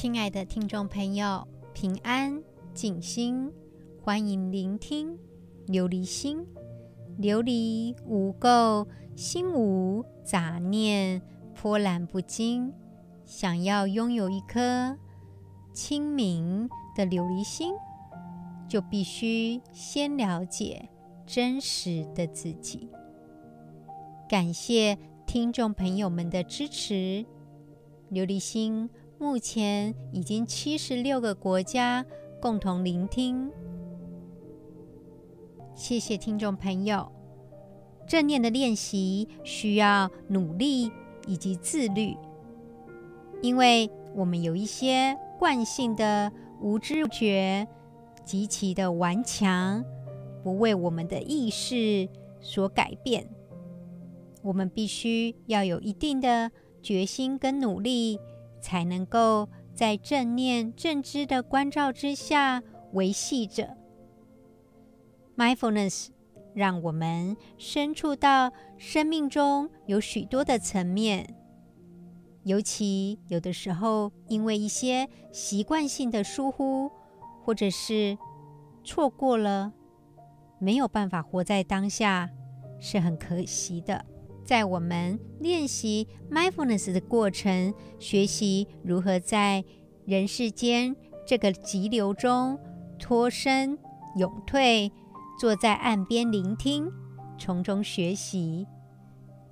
亲爱的听众朋友，平安静心，欢迎聆听琉璃心。琉璃无垢，心无杂念，波澜不惊。想要拥有一颗清明的琉璃心，就必须先了解真实的自己。感谢听众朋友们的支持，琉璃心。目前已经七十六个国家共同聆听，谢谢听众朋友。正念的练习需要努力以及自律，因为我们有一些惯性的无知觉极其的顽强，不为我们的意识所改变。我们必须要有一定的决心跟努力。才能够在正念正知的关照之下维系着 mindfulness，让我们深处到生命中有许多的层面，尤其有的时候因为一些习惯性的疏忽，或者是错过了，没有办法活在当下，是很可惜的。在我们练习 mindfulness 的过程，学习如何在人世间这个急流中脱身、勇退，坐在岸边聆听，从中学习，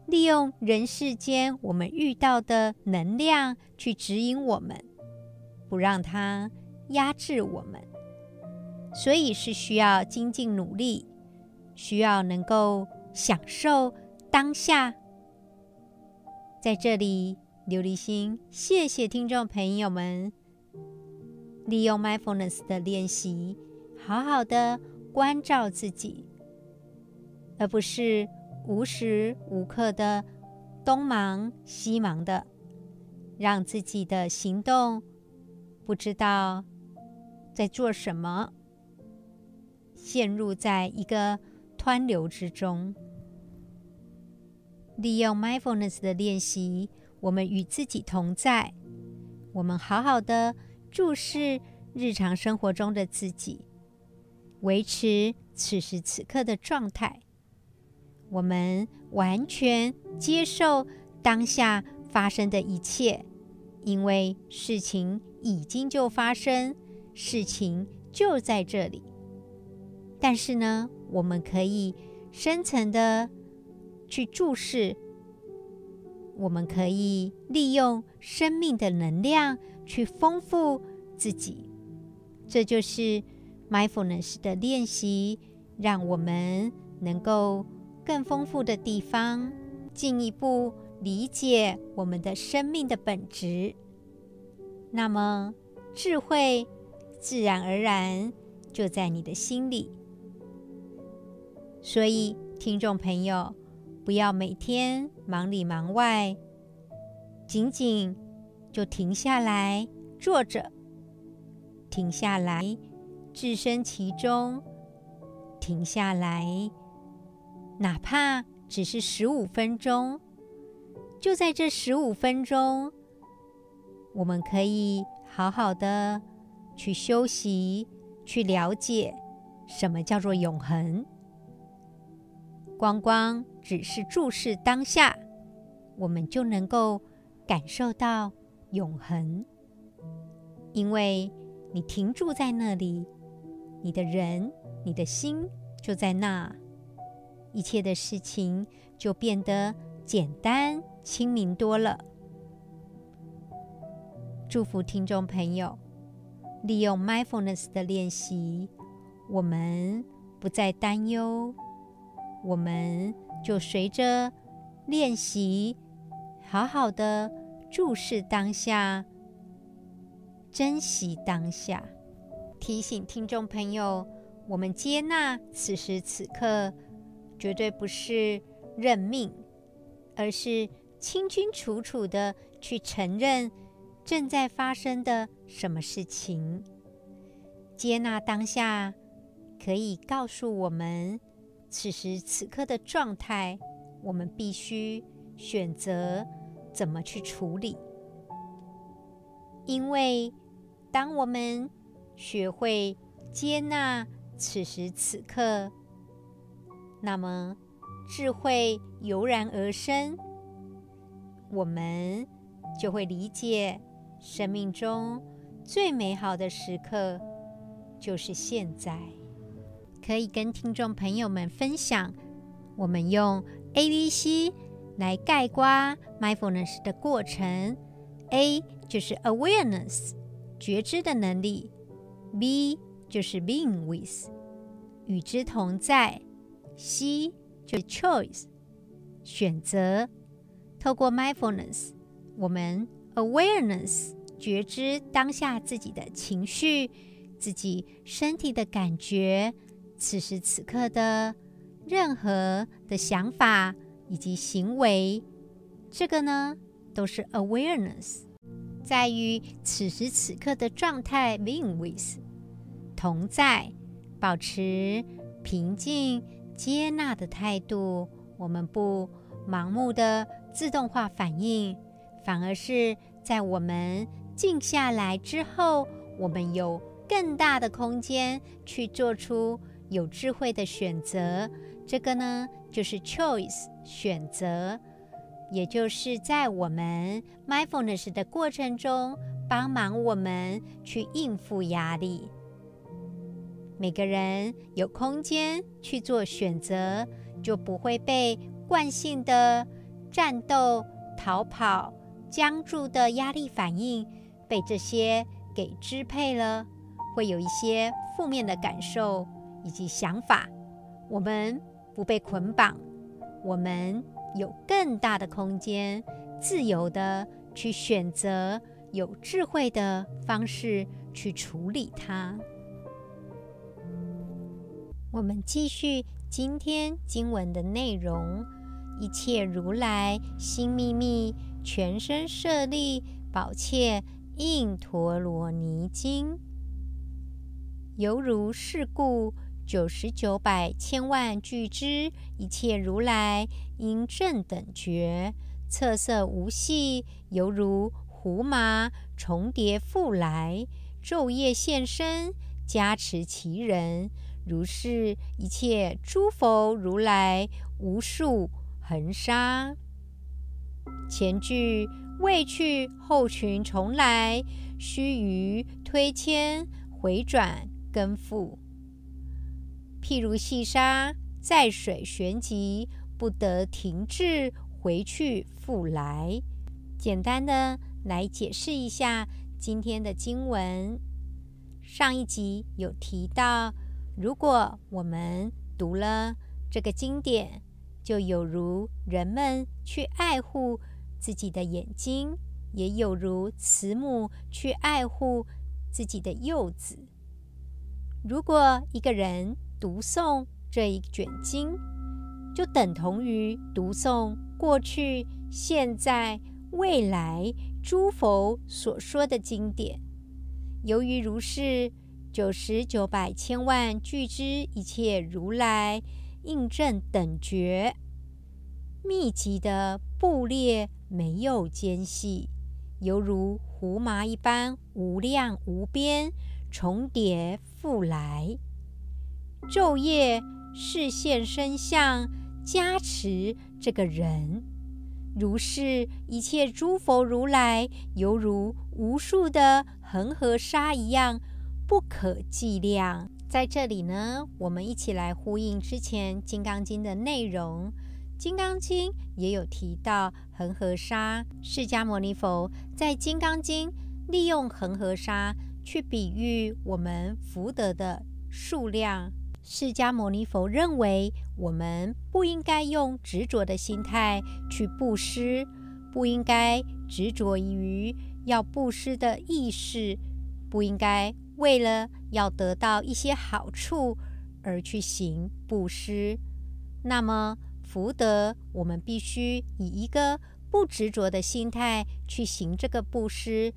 利用人世间我们遇到的能量去指引我们，不让它压制我们。所以是需要精进努力，需要能够享受。当下，在这里，琉璃心，谢谢听众朋友们，利用 mindfulness 的练习，好好的关照自己，而不是无时无刻的东忙西忙的，让自己的行动不知道在做什么，陷入在一个湍流之中。利用 mindfulness 的练习，我们与自己同在，我们好好的注视日常生活中的自己，维持此时此刻的状态。我们完全接受当下发生的一切，因为事情已经就发生，事情就在这里。但是呢，我们可以深层的。去注视，我们可以利用生命的能量去丰富自己，这就是 mindfulness 的练习，让我们能够更丰富的地方，进一步理解我们的生命的本质。那么，智慧自然而然就在你的心里。所以，听众朋友。不要每天忙里忙外，仅仅就停下来坐着，停下来置身其中，停下来，哪怕只是十五分钟，就在这十五分钟，我们可以好好的去休息，去了解什么叫做永恒。光光只是注视当下，我们就能够感受到永恒。因为你停住在那里，你的人、你的心就在那，一切的事情就变得简单、清明多了。祝福听众朋友，利用 mindfulness 的练习，我们不再担忧。我们就随着练习，好好的注视当下，珍惜当下。提醒听众朋友，我们接纳此时此刻，绝对不是认命，而是清清楚楚的去承认正在发生的什么事情。接纳当下，可以告诉我们。此时此刻的状态，我们必须选择怎么去处理。因为当我们学会接纳此时此刻，那么智慧油然而生，我们就会理解生命中最美好的时刻就是现在。可以跟听众朋友们分享，我们用 A、B、C 来概括 mindfulness 的过程。A 就是 awareness，觉知的能力；B 就是 being with，与之同在；C 就是 choice，选择。透过 mindfulness，我们 awareness 觉知当下自己的情绪、自己身体的感觉、此时此刻的任何的想法以及行为，这个呢，都是 awareness，在于此时此刻的状态 being with 同在，保持平静接纳的态度。我们不盲目的自动化反应，反而是在我们静下来之后，我们有更大的空间去做出有智慧的选择。这个呢，就是 choice 选择。也就是在我们 mindfulness 的过程中，帮忙我们去应付压力。每个人有空间去做选择，就不会被惯性的战斗、逃跑、僵住的压力反应被这些给支配了，会有一些负面的感受以及想法。我们不被捆绑，我们。有更大的空间，自由的去选择，有智慧的方式去处理它。我们继续今天经文的内容：一切如来心秘密，全身舍利，宝切印陀罗尼经，犹如是故。九十九百千万俱胝，一切如来应正等觉，侧色无系，犹如胡麻重叠复来，昼夜现身加持其人。如是一切诸佛如来无数恒沙，前句未去，后群重来，须臾推迁回转更复。譬如细沙在水旋即，不得停滞，回去复来。简单的来解释一下今天的经文。上一集有提到，如果我们读了这个经典，就有如人们去爱护自己的眼睛，也有如慈母去爱护自己的幼子。如果一个人，读诵这一卷经，就等同于读诵过去、现在、未来诸佛所说的经典。由于如是，九十九百千万俱知一切如来印证等觉，密集的布列没有间隙，犹如胡麻一般无量无边，重叠复来。昼夜示现身相，加持这个人，如是一切诸佛如来，犹如无数的恒河沙一样，不可计量。在这里呢，我们一起来呼应之前《金刚经》的内容，《金刚经》也有提到恒河沙。释迦牟尼佛在《金刚经》利用恒河沙去比喻我们福德的数量。释迦牟尼佛认为，我们不应该用执着的心态去布施，不应该执着于要布施的意识，不应该为了要得到一些好处而去行布施。那么，福德我们必须以一个不执着的心态去行这个布施，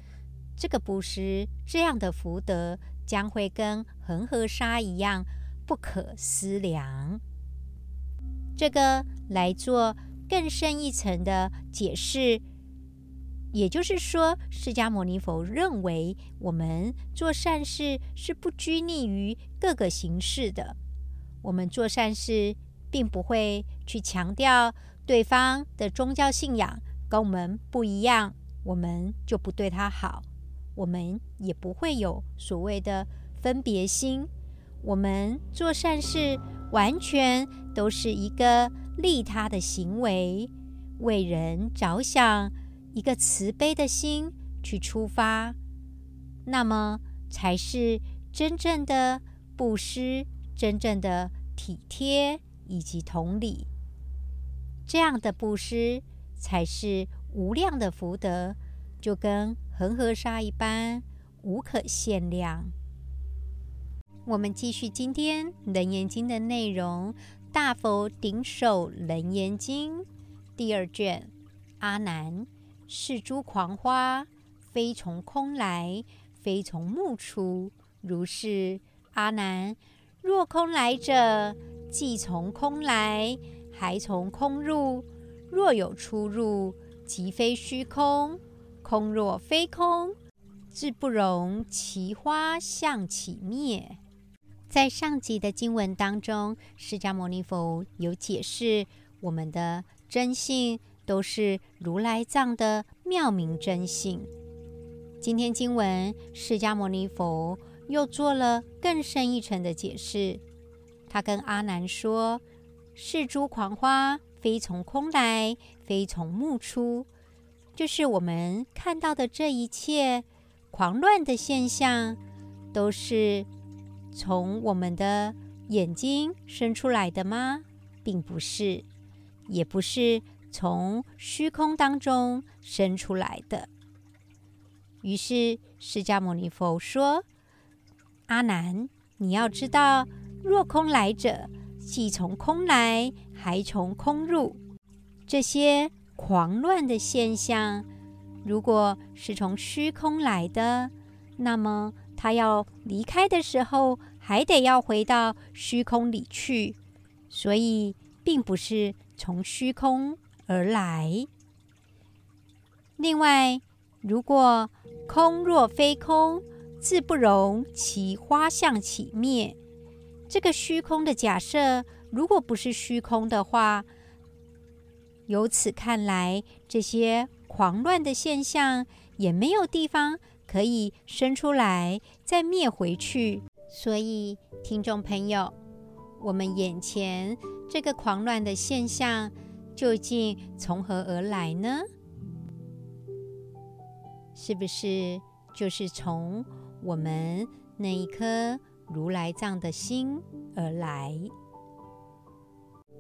这个布施这样的福德将会跟恒河沙一样。不可思量，这个来做更深一层的解释。也就是说，释迦牟尼佛认为我们做善事是不拘泥于各个形式的。我们做善事，并不会去强调对方的宗教信仰跟我们不一样，我们就不对他好。我们也不会有所谓的分别心。我们做善事，完全都是一个利他的行为，为人着想。一个慈悲的心去出发，那么才是真正的布施，真正的体贴以及同理。这样的布施才是无量的福德，就跟恒河沙一般，无可限量。我们继续今天《楞严经》的内容，《大佛顶首楞严经》第二卷，阿难。是诸狂花，非从空来，非从木出。如是，阿难，若空来者，既从空来，还从空入。若有出入，即非虚空。空若非空，自不容其花相起灭。在上集的经文当中，释迦牟尼佛有解释我们的真性。都是如来藏的妙明真性。今天经文，释迦牟尼佛又做了更深一层的解释。他跟阿难说：“是诸狂花，非从空来，非从木出。”就是我们看到的这一切狂乱的现象，都是从我们的眼睛生出来的吗？并不是，也不是。从虚空当中生出来的。于是释迦牟尼佛说：“阿难，你要知道，若空来者，既从空来，还从空入。这些狂乱的现象，如果是从虚空来的，那么他要离开的时候，还得要回到虚空里去。所以，并不是从虚空。”而来。另外，如果空若非空，自不容其花相起灭。这个虚空的假设，如果不是虚空的话，由此看来，这些狂乱的现象也没有地方可以生出来再灭回去。所以，听众朋友，我们眼前这个狂乱的现象。究竟从何而来呢？是不是就是从我们那一颗如来藏的心而来？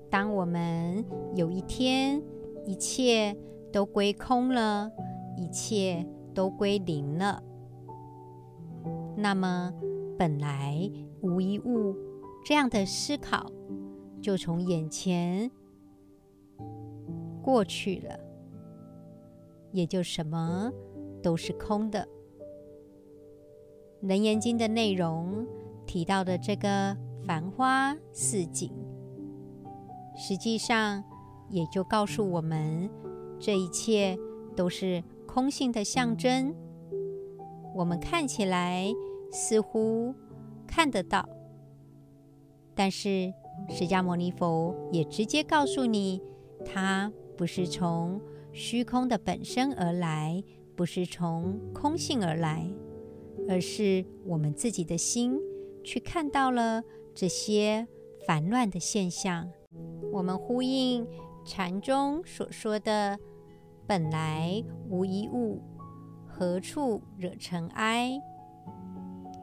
当我们有一天一切都归空了，一切都归零了，那么本来无一物这样的思考就从眼前。过去了，也就什么都是空的。《楞严经》的内容提到的这个繁花似锦，实际上也就告诉我们，这一切都是空性的象征。我们看起来似乎看得到，但是释迦牟尼佛也直接告诉你，它。不是从虚空的本身而来，不是从空性而来，而是我们自己的心去看到了这些烦乱的现象。我们呼应禅中所说的“本来无一物，何处惹尘埃”。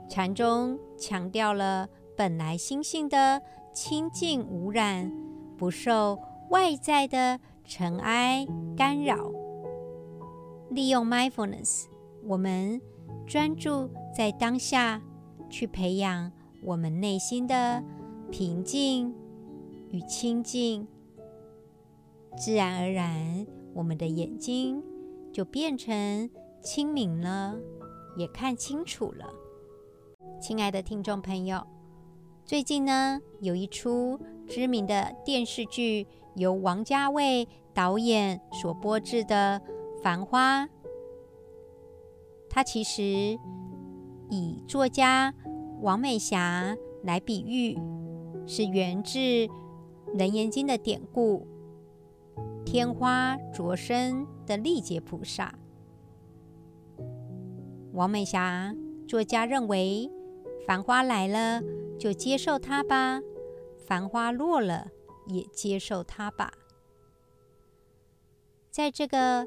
禅中强调了本来心性的清净无染，不受外在的。尘埃干扰，利用 mindfulness，我们专注在当下，去培养我们内心的平静与清净，自然而然，我们的眼睛就变成清明了，也看清楚了。亲爱的听众朋友，最近呢，有一出知名的电视剧。由王家卫导演所播制的《繁花》，它其实以作家王美霞来比喻，是源自《楞严经》的典故“天花着身”的历劫菩萨。王美霞作家认为，繁花来了就接受它吧，繁花落了也接受它吧。在这个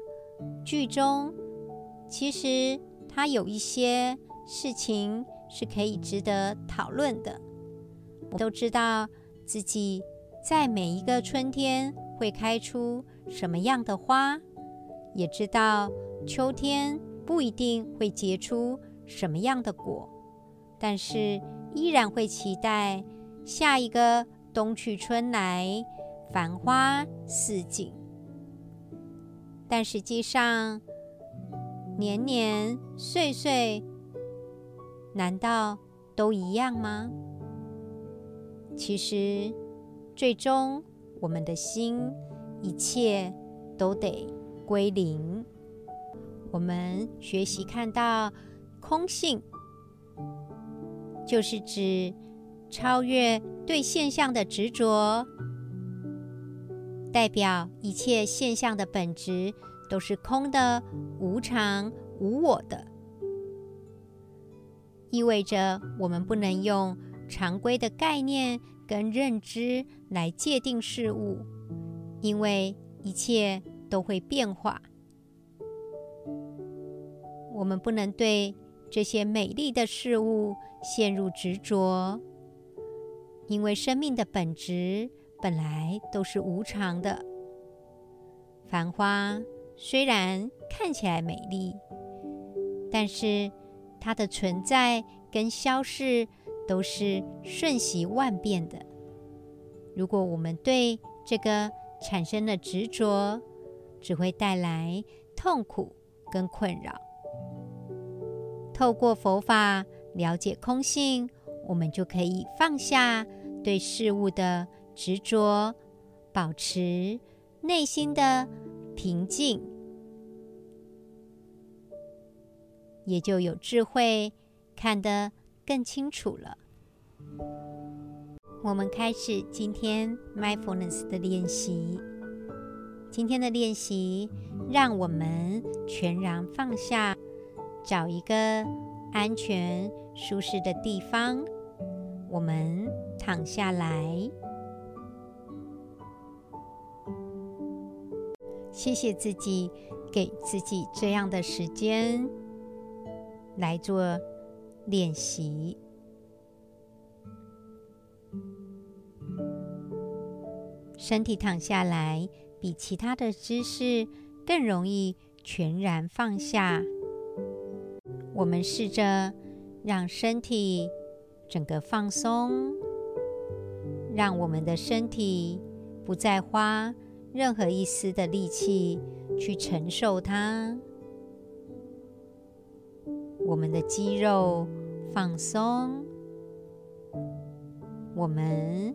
剧中，其实它有一些事情是可以值得讨论的。我都知道自己在每一个春天会开出什么样的花，也知道秋天不一定会结出什么样的果，但是依然会期待下一个冬去春来，繁花似锦。但实际上，年年岁岁，难道都一样吗？其实，最终我们的心，一切都得归零。我们学习看到空性，就是指超越对现象的执着。代表一切现象的本质都是空的、无常、无我的，意味着我们不能用常规的概念跟认知来界定事物，因为一切都会变化。我们不能对这些美丽的事物陷入执着，因为生命的本质。本来都是无常的。繁花虽然看起来美丽，但是它的存在跟消逝都是瞬息万变的。如果我们对这个产生了执着，只会带来痛苦跟困扰。透过佛法了解空性，我们就可以放下对事物的。执着，保持内心的平静，也就有智慧，看得更清楚了。我们开始今天 mindfulness 的练习。今天的练习，让我们全然放下，找一个安全、舒适的地方，我们躺下来。谢谢自己，给自己这样的时间来做练习。身体躺下来，比其他的姿势更容易全然放下。我们试着让身体整个放松，让我们的身体不再花。任何一丝的力气去承受它，我们的肌肉放松，我们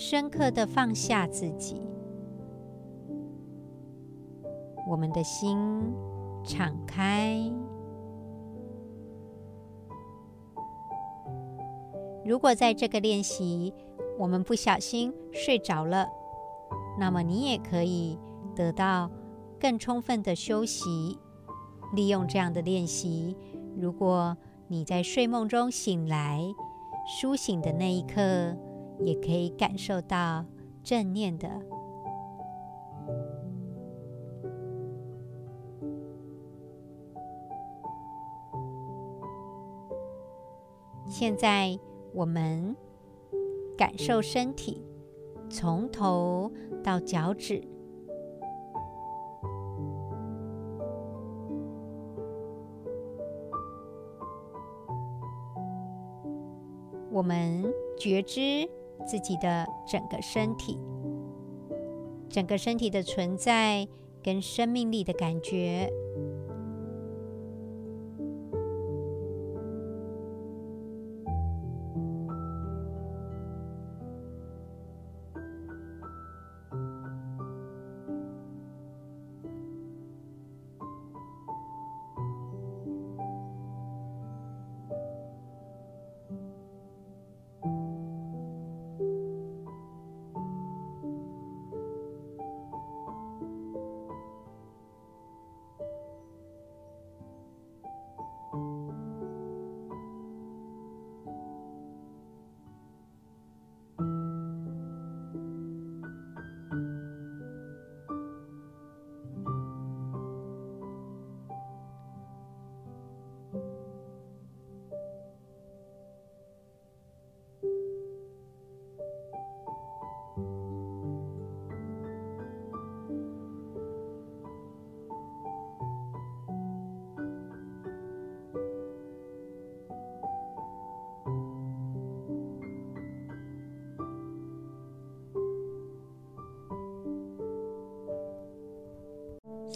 深刻的放下自己，我们的心敞开。如果在这个练习，我们不小心睡着了。那么你也可以得到更充分的休息。利用这样的练习，如果你在睡梦中醒来，苏醒的那一刻，也可以感受到正念的。现在我们感受身体。从头到脚趾，我们觉知自己的整个身体，整个身体的存在跟生命力的感觉。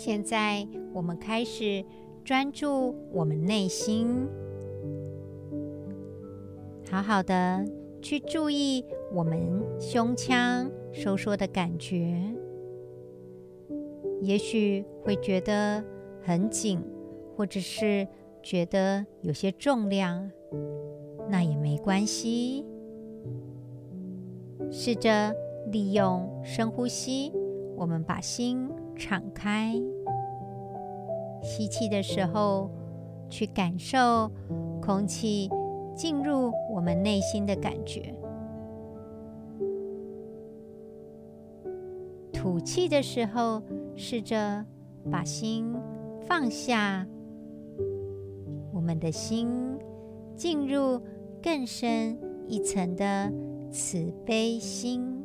现在我们开始专注我们内心，好好的去注意我们胸腔收缩的感觉。也许会觉得很紧，或者是觉得有些重量，那也没关系。试着利用深呼吸，我们把心敞开。吸气的时候，去感受空气进入我们内心的感觉；吐气的时候，试着把心放下。我们的心进入更深一层的慈悲心。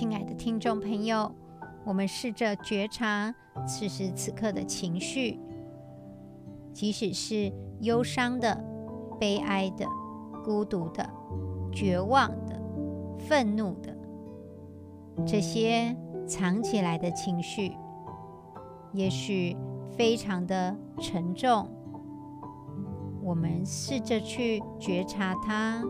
亲爱的听众朋友，我们试着觉察此时此刻的情绪，即使是忧伤的、悲哀的、孤独的、绝望的、愤怒的，这些藏起来的情绪，也许非常的沉重。我们试着去觉察它。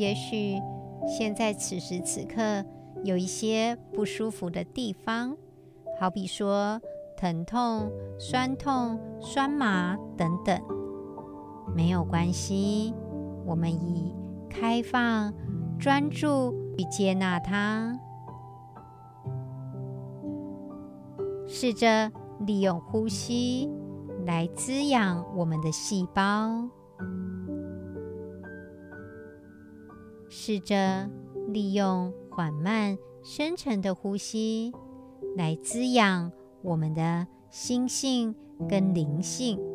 也许现在此时此刻有一些不舒服的地方，好比说疼痛、酸痛、酸麻等等，没有关系。我们以开放、专注去接纳它，试着利用呼吸来滋养我们的细胞。试着利用缓慢、深沉的呼吸来滋养我们的心性跟灵性。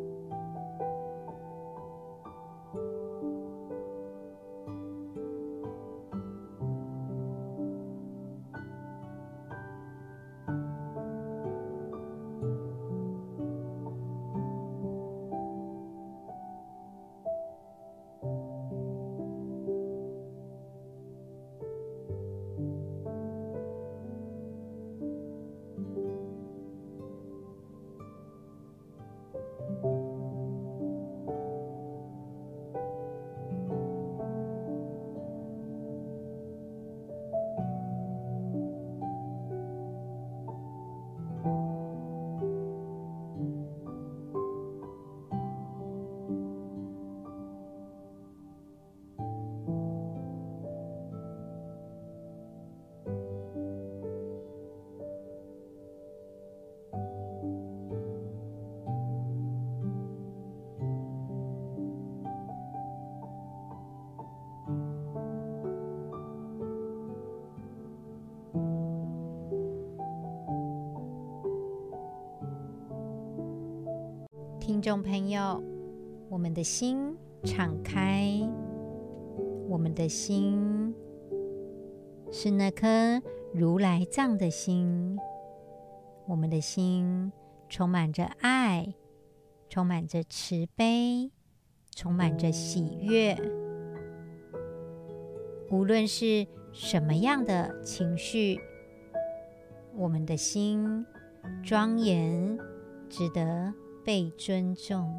听众朋友，我们的心敞开，我们的心是那颗如来藏的心，我们的心充满着爱，充满着慈悲，充满着喜悦。无论是什么样的情绪，我们的心庄严，值得被尊重。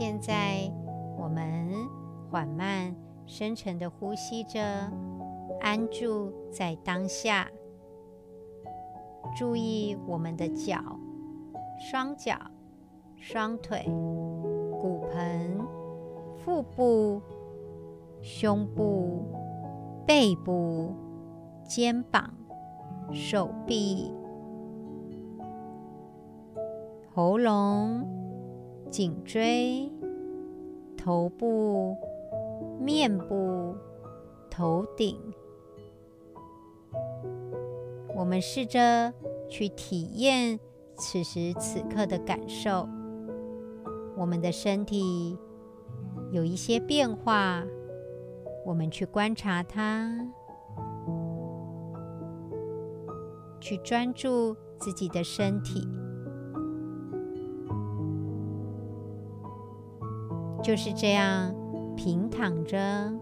现在，我们缓慢、深沉的呼吸着，安住在当下。注意我们的脚、双脚、双腿、骨盆、腹部、胸部、背部、肩膀、手臂、喉咙。颈椎、头部、面部、头顶，我们试着去体验此时此刻的感受。我们的身体有一些变化，我们去观察它，去专注自己的身体。就是这样平躺着。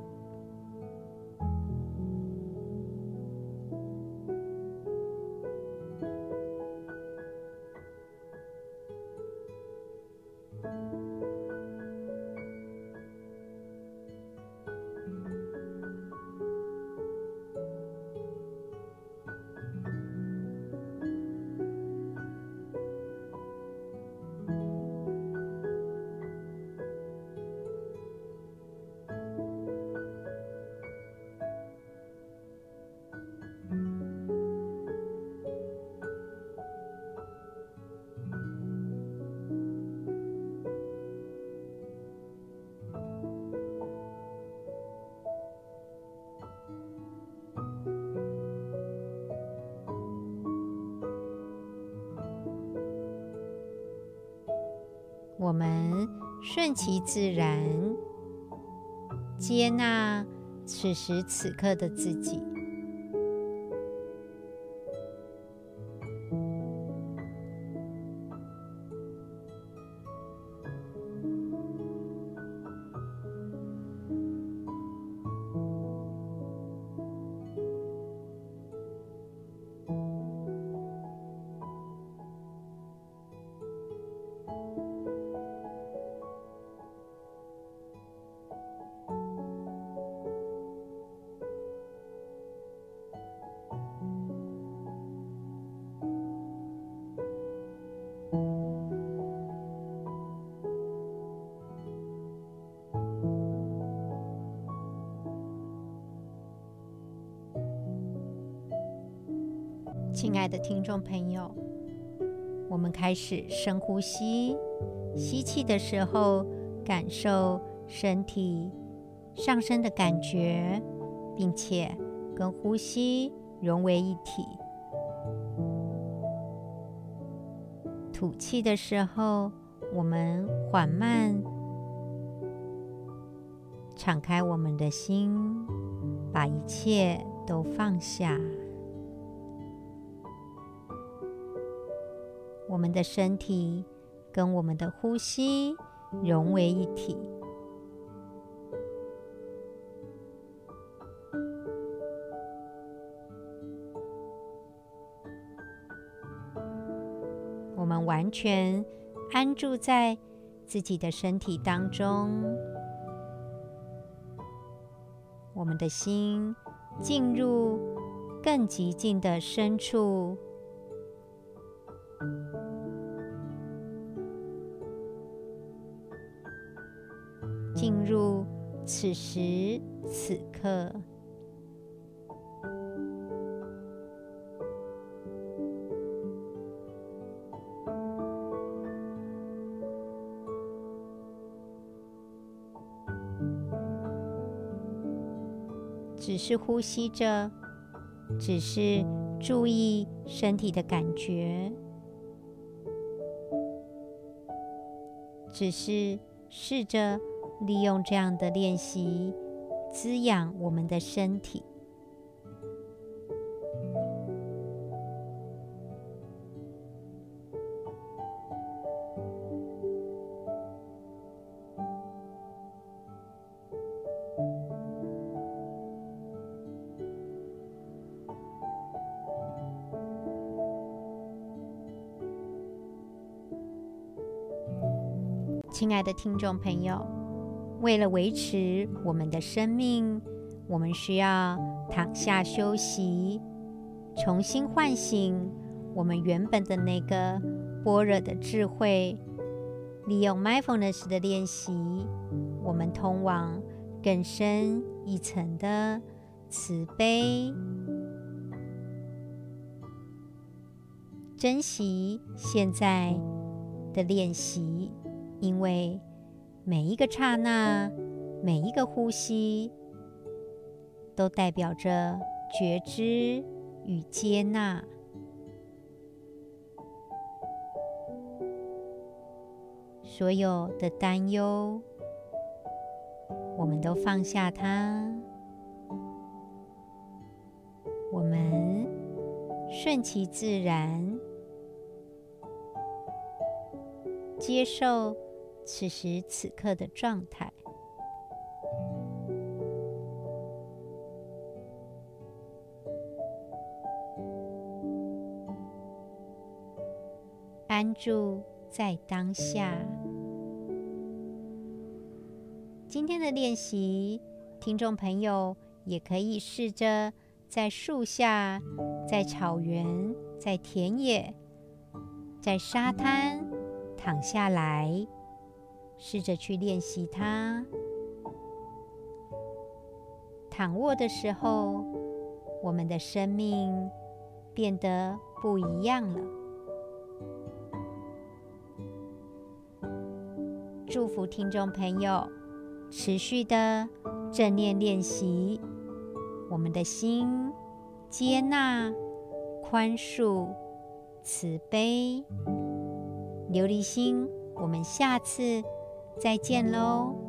我们顺其自然，接纳此时此刻的自己。亲爱的听众朋友，我们开始深呼吸。吸气的时候，感受身体上升的感觉，并且跟呼吸融为一体。吐气的时候，我们缓慢敞开我们的心，把一切都放下。我们的身体跟我们的呼吸融为一体。我们完全安住在自己的身体当中，我们的心进入更极静的深处，此时此刻。只是呼吸着，只是注意身体的感觉，只是试着利用这样的练习滋养我们的身体。亲爱的听众朋友，为了维持我们的生命，我们需要躺下休息，重新唤醒我们原本的那个般若的智慧。利用 mindfulness 的练习，我们通往更深一层的慈悲。珍惜现在的练习。因为每一个刹那，每一个呼吸，都代表着觉知与接纳。所有的担忧，我们都放下它。我们顺其自然，接受。此时此刻的状态，安住在当下。今天的练习，听众朋友也可以试着在树下、在草原、在田野、在沙滩躺下来。试着去练习它。躺卧的时候，我们的生命变得不一样了。祝福听众朋友持续的正念练习，我们的心接纳、宽恕、慈悲、琉璃心。我们下次。再见喽。